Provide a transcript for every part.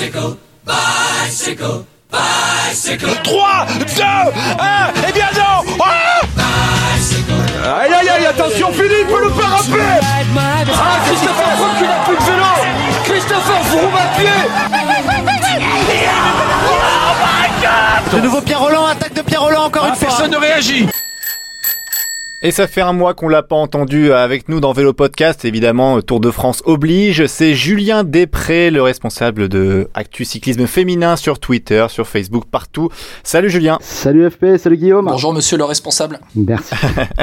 Bicycle, bicycle, bicycle. 3, 2, 1, et bien non Ah Aïe aïe aïe, attention Philippe, le faire rappeler Ah, Christopher Froome qui n'a plus de vélo. Christopher Froome à pied De nouveau Pierre Roland, attaque de Pierre Roland encore une fois. Personne ne réagit Et ça fait un mois qu'on l'a pas entendu avec nous dans Vélo Podcast, évidemment Tour de France oblige. C'est Julien Després, le responsable de Actu Cyclisme Féminin sur Twitter, sur Facebook, partout. Salut Julien Salut FP, salut Guillaume. Bonjour monsieur le responsable. Merci.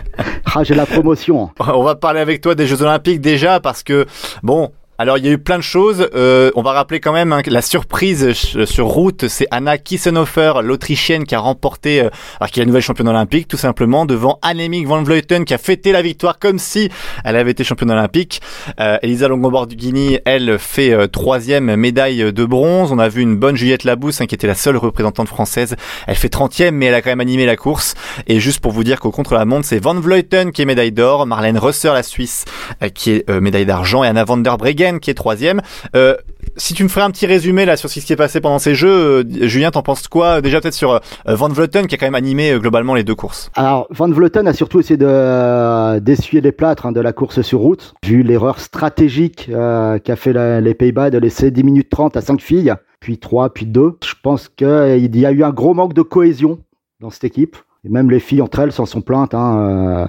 ah, j'ai la promotion. On va parler avec toi des Jeux Olympiques déjà parce que, bon, alors il y a eu plein de choses. Euh, on va rappeler quand même hein, la surprise ch- sur route, c'est Anna Kissenhofer, l'Autrichienne, qui a remporté, euh, alors qui est la nouvelle championne olympique, tout simplement devant Annemiek van Vleuten, qui a fêté la victoire comme si elle avait été championne olympique. Euh, Elisa Longoborghini, elle fait euh, troisième médaille de bronze. On a vu une bonne Juliette Labousse, hein, qui était la seule représentante française. Elle fait 30e, mais elle a quand même animé la course. Et juste pour vous dire qu'au contre-la-montre, c'est Van Vleuten qui est médaille d'or, Marlène Rosser, la Suisse, euh, qui est euh, médaille d'argent, et Anna van der Breggen qui est troisième. Euh, si tu me ferais un petit résumé là sur ce qui s'est passé pendant ces jeux, euh, Julien, t'en penses quoi Déjà peut-être sur euh, Van Vleuten qui a quand même animé euh, globalement les deux courses? Alors, Van Vleuten a surtout essayé de, euh, d'essuyer les plâtres hein, de la course sur route, vu l'erreur stratégique euh, qu'a fait les Pays-Bas de laisser 10 minutes 30 à 5 filles, puis 3, puis 2. Je pense qu'il y a eu un gros manque de cohésion dans cette équipe. Et même les filles entre elles s'en sont plaintes, hein,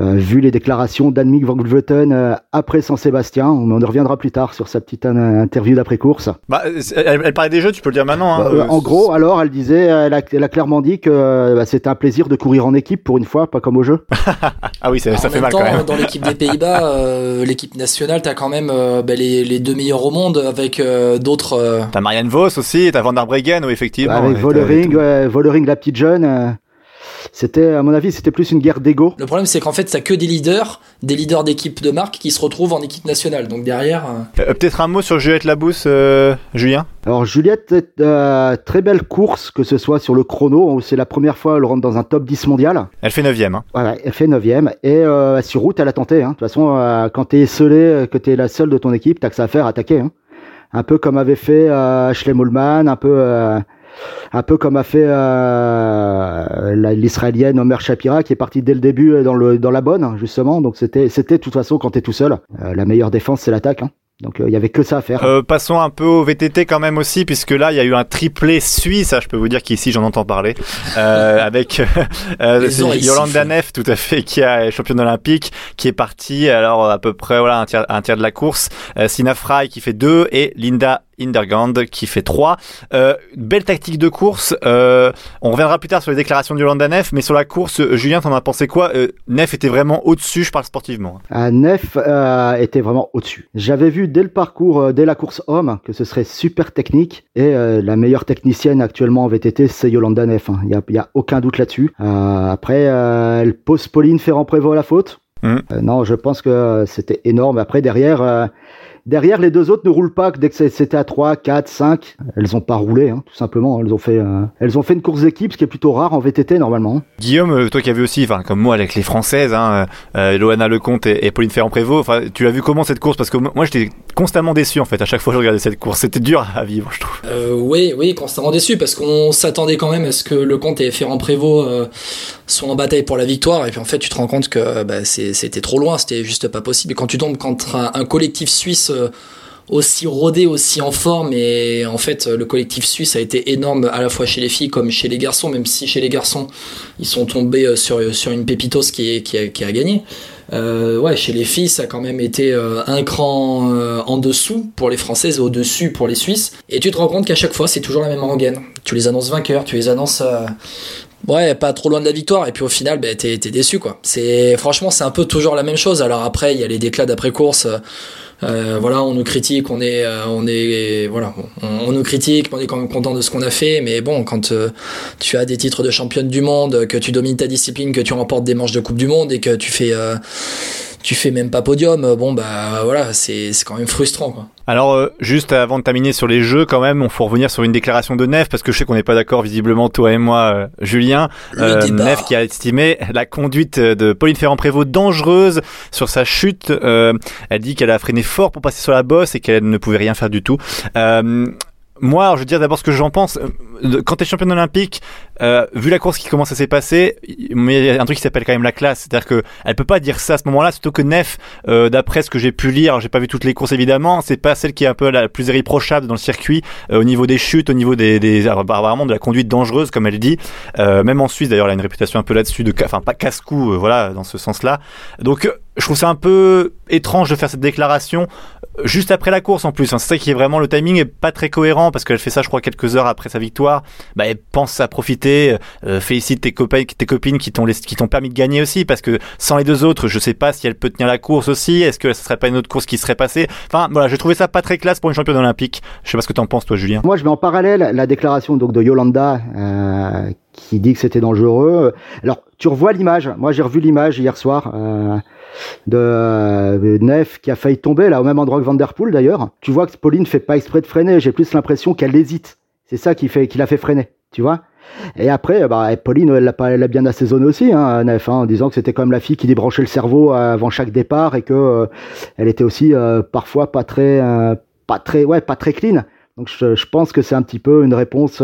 euh, euh, vu les déclarations d'Annemiek van Vleuten euh, après Saint-Sébastien. On en reviendra plus tard sur sa petite interview d'après-course. Bah, elle, elle parlait des jeux, tu peux le dire maintenant. Hein, Euh, Euh, en gros, alors, elle disait, elle a, elle a clairement dit que bah, c'était un plaisir de courir en équipe pour une fois, pas comme au jeu. ah oui, ça, ça en fait même mal temps, quand même. dans l'équipe des Pays-Bas, euh, l'équipe nationale, t'as quand même euh, bah, les, les deux meilleurs au monde avec euh, d'autres. euh, T'as Marianne Vos aussi, t'as Van der Breggen, oui effectivement. Avec Et t'as- Vollering, ouais, Vollering, la petite jeune. C'était, à mon avis, c'était plus une guerre d'ego. Le problème, c'est qu'en fait, t'as que des leaders, des leaders d'équipe de marque qui se retrouvent en équipe nationale. Donc derrière, euh, Euh, peut-être un mot sur Juliette Labousse, euh, Julien? Alors, Juliette, euh, très belle course, que ce soit sur le chrono, où c'est la première fois qu'elle rentre dans un top 10 mondial. Elle fait 9 Hein. Voilà, elle fait 9ème. Et euh, sur route, elle a tenté. hein. De toute façon, euh, quand t'es esselé, que t'es la seule de ton équipe, t'as que ça à faire, attaquer. hein. Un peu comme avait fait euh, Ashley Mollman, un peu, euh, un peu comme a fait euh, l'israélienne Omer Shapira, qui est partie dès le début dans, le, dans la bonne, justement. Donc c'était, c'était de toute façon quand t'es tout seul. euh, la meilleure défense, c'est l'attaque. hein. Donc il y avait que ça à faire. Euh, passons un peu au VTT quand même aussi, puisque là il y a eu un triplé suisse, ah, je peux vous dire qu'ici j'en entends parler, euh, avec euh, sifflent. Neff, tout à fait, qui est championne olympique, qui est partie alors à peu près voilà un tiers, un tiers de la course, euh, Sina Fry qui fait deux et Linda Indergand qui fait trois. Euh, belle tactique de course. Euh, on reviendra plus tard sur les déclarations de Yolanda Neff, mais sur la course, euh, Julien, t'en as pensé quoi? Euh, Neff était vraiment au-dessus, je parle sportivement. Ah, Neff était vraiment au-dessus. J'avais vu dès le parcours, dès la course homme, que ce serait super technique. Et la meilleure technicienne actuellement en VTT, c'est Yolanda Neff. hein. Il n'y a, il y a aucun doute là-dessus. Après, elle pose Pauline Ferrand-Prévot à la faute. Euh, non, je pense que c'était énorme. Après, derrière, derrière, les deux autres ne roulent pas. Dès que c'était à 3, 4, 5, elles n'ont pas roulé, hein, tout simplement. Elles ont, fait, euh, elles ont fait une course d'équipe, ce qui est plutôt rare en VTT normalement. Guillaume, euh, toi qui as vu aussi, enfin comme moi avec les Françaises, hein, euh, Loana Lecomte et, et Pauline Ferrand-Prévot, enfin tu l'as vu comment cette course Parce que moi j'étais constamment déçu en fait à chaque fois que je regardais cette course. C'était dur à vivre, je trouve. euh, oui, oui, constamment déçu parce qu'on s'attendait quand même à ce que le comte et Ferrand Prévost euh, soient en bataille pour la victoire. Et puis en fait, tu te rends compte que bah, c'était trop loin, c'était juste pas possible. Et quand tu tombes contre un, un collectif suisse. Euh, aussi rodé, aussi en forme et en fait le collectif suisse a été énorme à la fois chez les filles comme chez les garçons même si chez les garçons ils sont tombés euh, sur, sur une pépitos qui, a, gagné euh, ouais chez les filles ça a quand même été euh, un cran euh, en dessous pour les françaises et au dessus pour les suisses et tu te rends compte qu'à chaque fois c'est toujours la même rengaine tu les annonces vainqueurs tu les annonces euh, Ouais, pas trop loin de la victoire, et puis au final, bah, t'es t'es déçu, quoi. C'est franchement, c'est un peu toujours la même chose. Alors après, il y a les déclats d'après course. Euh, voilà, on nous critique, on est, euh, on est, voilà, on, nous critique, on est quand même content de ce qu'on a fait. Mais bon, quand euh, tu as des titres de championne du monde, que tu domines ta discipline, que tu remportes des manches de coupe du monde et que tu fais, tu fais même pas podium, bon bah voilà, c'est c'est quand même frustrant, quoi. Alors euh, juste avant de terminer sur les jeux, quand même, on faut revenir sur une déclaration de Neff parce que je sais qu'on n'est pas d'accord visiblement toi et moi, euh, Julien. Neff qui a estimé la conduite de Pauline Ferrand-Prévot dangereuse sur sa chute. Euh, elle dit qu'elle a freiné fort pour passer sur la bosse et qu'elle ne pouvait rien faire du tout. Moi, je veux dire d'abord ce que j'en pense. Euh, quand tu es championne olympique, euh, vu la course qui commence à mais il y a un truc qui s'appelle quand même la classe. C'est-à-dire que elle peut pas dire ça à ce moment-là, surtout que Nef, euh, d'après ce que j'ai pu lire, j'ai pas vu toutes les courses évidemment, c'est pas celle qui est un peu la plus irréprochable dans le circuit au niveau des chutes, au niveau des, des vraiment de la conduite dangereuse comme elle dit. Même en Suisse d'ailleurs, elle a une réputation un peu là-dessus de, enfin pas casse-cou, voilà, dans ce sens-là. Donc je trouve ça un peu étrange de faire cette déclaration juste après la course en plus. Hein. C'est ça qui est vraiment le timing est pas très cohérent parce qu'elle fait ça, je crois, quelques heures après sa victoire. Bah, elle pense à profiter, euh, félicite tes copains, tes copines qui t'ont qui t'ont permis de gagner aussi parce que sans les deux autres, je sais pas si elle peut tenir la course aussi. Est-ce que ce serait pas une autre course qui serait passée? Enfin voilà, j'ai trouvé ça pas très classe pour une championne olympique. Je sais pas ce que t'en penses toi, Julien. Moi, je mets en parallèle la déclaration donc de Yolanda. Euh, qui dit que c'était dangereux. Alors, tu revois l'image. Moi, j'ai revu l'image hier soir. Euh, de euh, Nef qui a failli tomber là au même endroit que Vanderpool d'ailleurs. Tu vois que Pauline fait pas exprès de freiner. J'ai plus l'impression qu'elle hésite. C'est ça qui fait qui l'a fait freiner. Tu vois. Et après, bah, Pauline, elle l'a bien assaisonné aussi, hein, Nef, hein, en disant que c'était quand même la fille qui débranchait le cerveau avant chaque départ et que euh, elle était aussi euh, parfois pas très, pas très, ouais, pas très clean. Donc je, je pense que c'est un petit peu une réponse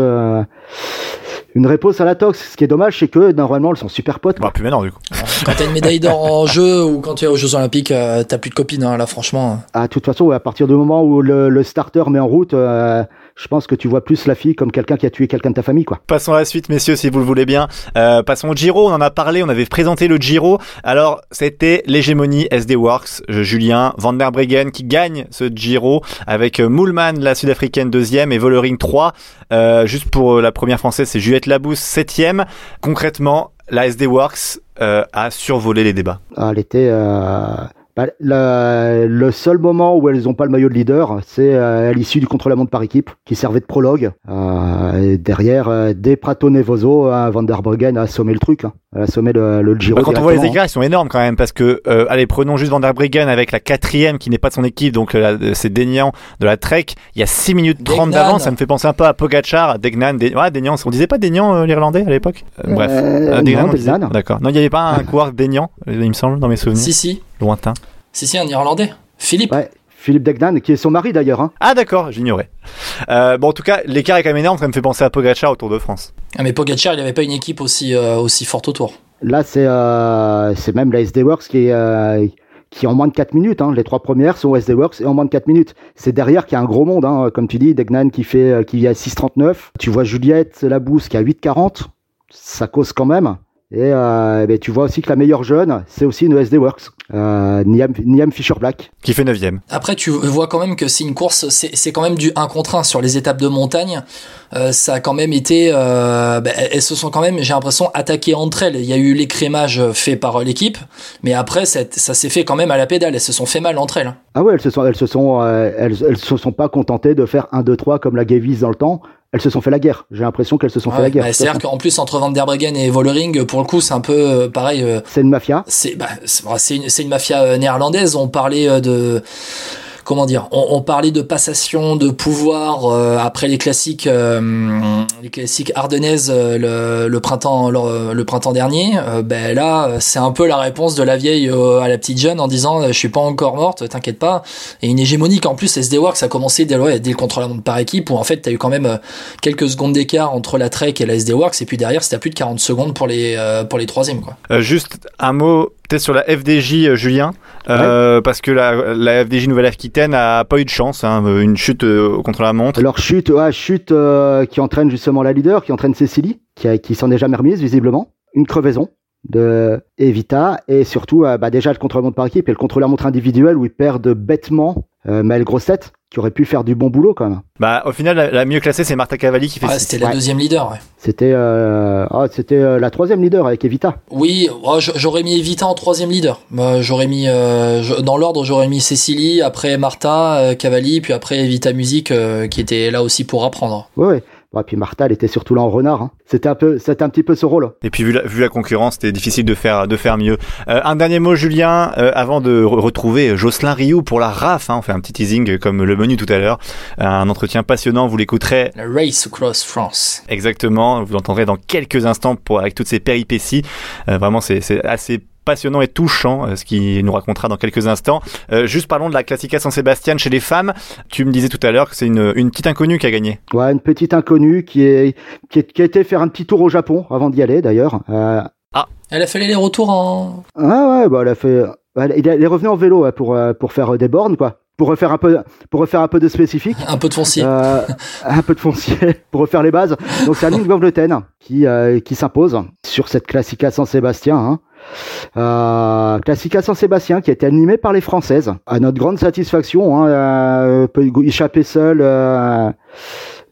une réponse à la tox. Ce qui est dommage, c'est que normalement, elles sont super potes. Bah, plus maintenant, du coup. quand t'as une médaille d'or en jeu ou quand tu es aux Jeux Olympiques, euh, t'as plus de copines, hein, là, franchement. Ah, de toute façon, à partir du moment où le, starter met en route, euh, je pense que tu vois plus la fille comme quelqu'un qui a tué quelqu'un de ta famille, quoi. Passons à la suite, messieurs, si vous le voulez bien. Euh, passons au Giro. On en a parlé, on avait présenté le Giro. Alors, c'était l'hégémonie SD Works, euh, Julien Van der Breggen qui gagne ce Giro avec euh, Moulman, la sud-africaine deuxième et Vollering 3. Euh, juste pour la première française, c'est Juliette Labousse septième. Concrètement, la SD Works a survolé les débats. Ah, elle était bah, le seul moment où elles n'ont pas le maillot de leader, c'est euh, à l'issue du contre-la-montre par équipe, qui servait de prologue. Euh, derrière, euh, des Prato Nevoso, Van der a assommé le truc, hein, a assommé le, le Giro. Bah, quand on voit les écarts, ils sont énormes quand même, parce que, euh, allez, prenons juste Van der Breggen avec la quatrième qui n'est pas de son équipe, donc c'est Denian de la Trek. Il y a 6 minutes 30 d'avance, ça me fait penser un peu à Pogachar, Degnan, De... ouais, Degnan, on disait pas Degnan l'Irlandais à l'époque? Bref, Degnan, D'accord. Non, il n'y avait pas un coureur Degnan, il me semble, dans mes souvenirs. Si, si. Lointain. Si, si, un Irlandais. Philippe. Ouais. Philippe Degnan, qui est son mari d'ailleurs. Hein. Ah d'accord, j'ignorais. Euh, bon, en tout cas, l'écart est quand même énorme, ça me fait penser à Pogacar au Tour de France. Ah, mais Pogacar, il n'avait pas une équipe aussi, euh, aussi forte autour. Là, c'est euh, c'est même la SD Works qui est, euh, qui est en moins de 4 minutes. Hein. Les trois premières sont SD Works et en moins de 4 minutes. C'est derrière qu'il y a un gros monde, hein. comme tu dis, Degnan qui fait euh, qui vit à 6,39. Tu vois Juliette Labousse qui a 8,40. Ça cause quand même. Et euh, ben, tu vois aussi que la meilleure jeune, c'est aussi une SD Works, euh, Niam, Fisher Black. Qui fait 9 Après, tu vois quand même que c'est une course, c'est quand même du 1 contre 1 sur les étapes de montagne. Euh, ça a quand même été... Euh, ben, elles se sont quand même, j'ai l'impression, attaquées entre elles. Il y a eu l'écrémage fait par l'équipe, mais après, ça, ça s'est fait quand même à la pédale. Elles se sont fait mal entre elles. Ah ouais, elles se sont, elles se sont, euh, elles, elles se sont pas contentées de faire 1, 2, 3 comme la Gavis dans le temps elles se sont fait la guerre. J'ai l'impression qu'elles se sont fait la guerre. Bah, C'est-à-dire qu'en plus entre Van der Breggen et Vollering, pour le coup, c'est un peu euh, pareil. Euh, c'est une mafia. C'est bah, c'est une, une, mafia euh, néerlandaise. On parlait de comment dire, on, parlait de passation de pouvoir euh, après les classiques, euh, les classiques ardennaises euh, le, printemps, le, printemps dernier. ben là, c'est un peu la réponse de la vieille à la petite jeune en disant, je suis pas encore morte, t'inquiète pas. Et une hégémonique en plus, SD Works a commencé dès, dès le contre-la-montre par équipe où en fait t'as eu quand même quelques secondes d'écart entre la Trek et la SD Works et puis derrière c'était à plus de 40 secondes pour les pour les troisièmes quoi. juste un mot sur la FDJ Julien parce que la, la FDJ Nouvelle-Aquitaine a pas eu de chance, hein, une chute euh, contre la montre. Alors chute, ouais, chute euh, qui entraîne justement la leader, qui entraîne Cécilie, qui, qui s'en est jamais remise visiblement, une crevaison de Evita et surtout euh, bah, déjà le contre-la-montre par équipe et le contre-la-montre individuel où ils perdent bêtement euh, Maël Grossette qui aurait pu faire du bon boulot quand même. Bah au final la, mieux classée c'est Marta Cavalli qui fait. Ah, c'était la deuxième leader. Ouais. C'était euh, oh, c'était euh, la troisième leader avec Evita. Oui, oh, j'aurais mis Evita en troisième leader. j'aurais mis euh, dans l'ordre j'aurais mis Cécilie, après Marta Cavalli, puis après Evita Musique qui était là aussi pour apprendre. Oui, ouais. Et puis Martha, elle était surtout là en renard. Hein. C'était un peu, c'était un petit peu ce rôle. Et puis vu la, vu la concurrence, c'était difficile de faire, de faire mieux. Euh, un dernier mot, Julien, euh, avant de retrouver Jocelyn Rioux pour la RAF. Hein, on fait un petit teasing comme le menu tout à l'heure. Un entretien passionnant, vous l'écouterez. La Race Across France. Exactement. Vous l'entendrez dans quelques instants pour avec toutes ces péripéties. Euh, vraiment, c'est assez passionnant et touchant, ce qu'il nous racontera dans quelques instants. juste parlons de la Classica San Sebastian chez les femmes. Tu me disais tout à l'heure que c'est une, une petite inconnue qui a gagné. Ouais, une petite inconnue qui est qui, qui a été faire un petit tour au Japon avant d'y aller d'ailleurs. ah, elle a fait les retours en. Ah ouais, bah elle a fait. Elle est revenue en vélo pour pour faire des bornes quoi pour refaire un peu pour refaire un peu de spécifique un peu de foncier euh, un peu de foncier pour refaire les bases donc c'est Annick Van qui euh, qui s'impose sur cette Classica San Sébastien hein. Euh, Classica San Sébastien qui a été animé par les Françaises. À notre grande satisfaction hein, euh, peut seul euh,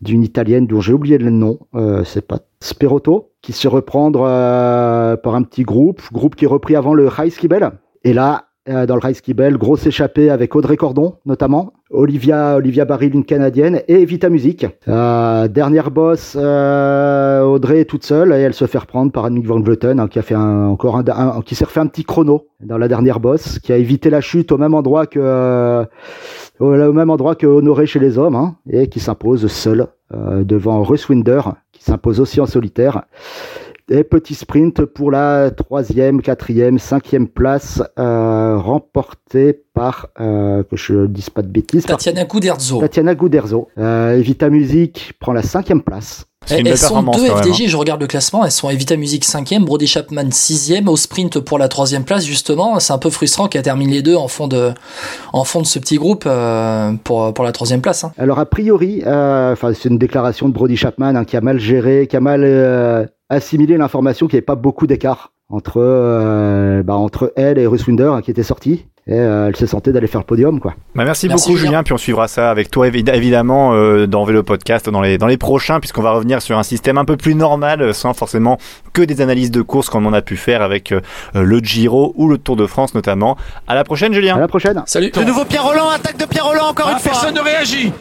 d'une italienne dont j'ai oublié le nom. C'est pas Sperotto qui se reprendre par un petit groupe groupe qui est repris avant le High Skibel. Et là euh, dans le Rice Kibble, grosse échappée avec Audrey Cordon notamment, Olivia Olivia Baril une canadienne et Vita Music. Euh, dernière boss, euh, Audrey est toute seule et elle se fait reprendre par Annick Van Vleuten hein, qui a fait un, encore un, qui s'est refait un petit chrono dans la dernière boss, qui a évité la chute au même endroit que euh, au même endroit que Honoré chez les hommes hein, et qui s'impose seule euh, devant Russ Winder qui s'impose aussi en solitaire. Et petit sprint pour la troisième, quatrième, cinquième place, euh, remporté par, euh, que je ne dise pas de bêtises, Tatiana Guderzo. Tatiana Guderzo. Euh, Evita Music prend la cinquième place. Elles, elles sont deux FDJ, hein. je regarde le classement, elles sont Evita Music 5 Brody Chapman 6 au sprint pour la troisième place justement. C'est un peu frustrant qu'elle termine les deux en fond de, en fond de ce petit groupe euh, pour, pour la troisième place. Hein. Alors a priori, euh, enfin c'est une déclaration de Brody Chapman hein, qui a mal géré, qui a mal euh, assimilé l'information qu'il n'y avait pas beaucoup d'écart entre, euh, bah, entre elle et Russ Winder qui était sorti et euh, elle se sentait d'aller faire le podium quoi. Bah merci, beaucoup Julien. puis on suivra ça avec toi évidemment euh, dans Vélo Podcast dans les dans les prochains puisqu'on va revenir sur un système un peu plus normal sans forcément que des analyses de course comme on a pu faire avec le Giro ou le Tour de France notamment. À la prochaine Julien. À la prochaine. Salut. De nouveau Pierre Roland, attaque de Pierre Roland encore ah, une fois. Personne ne réagit.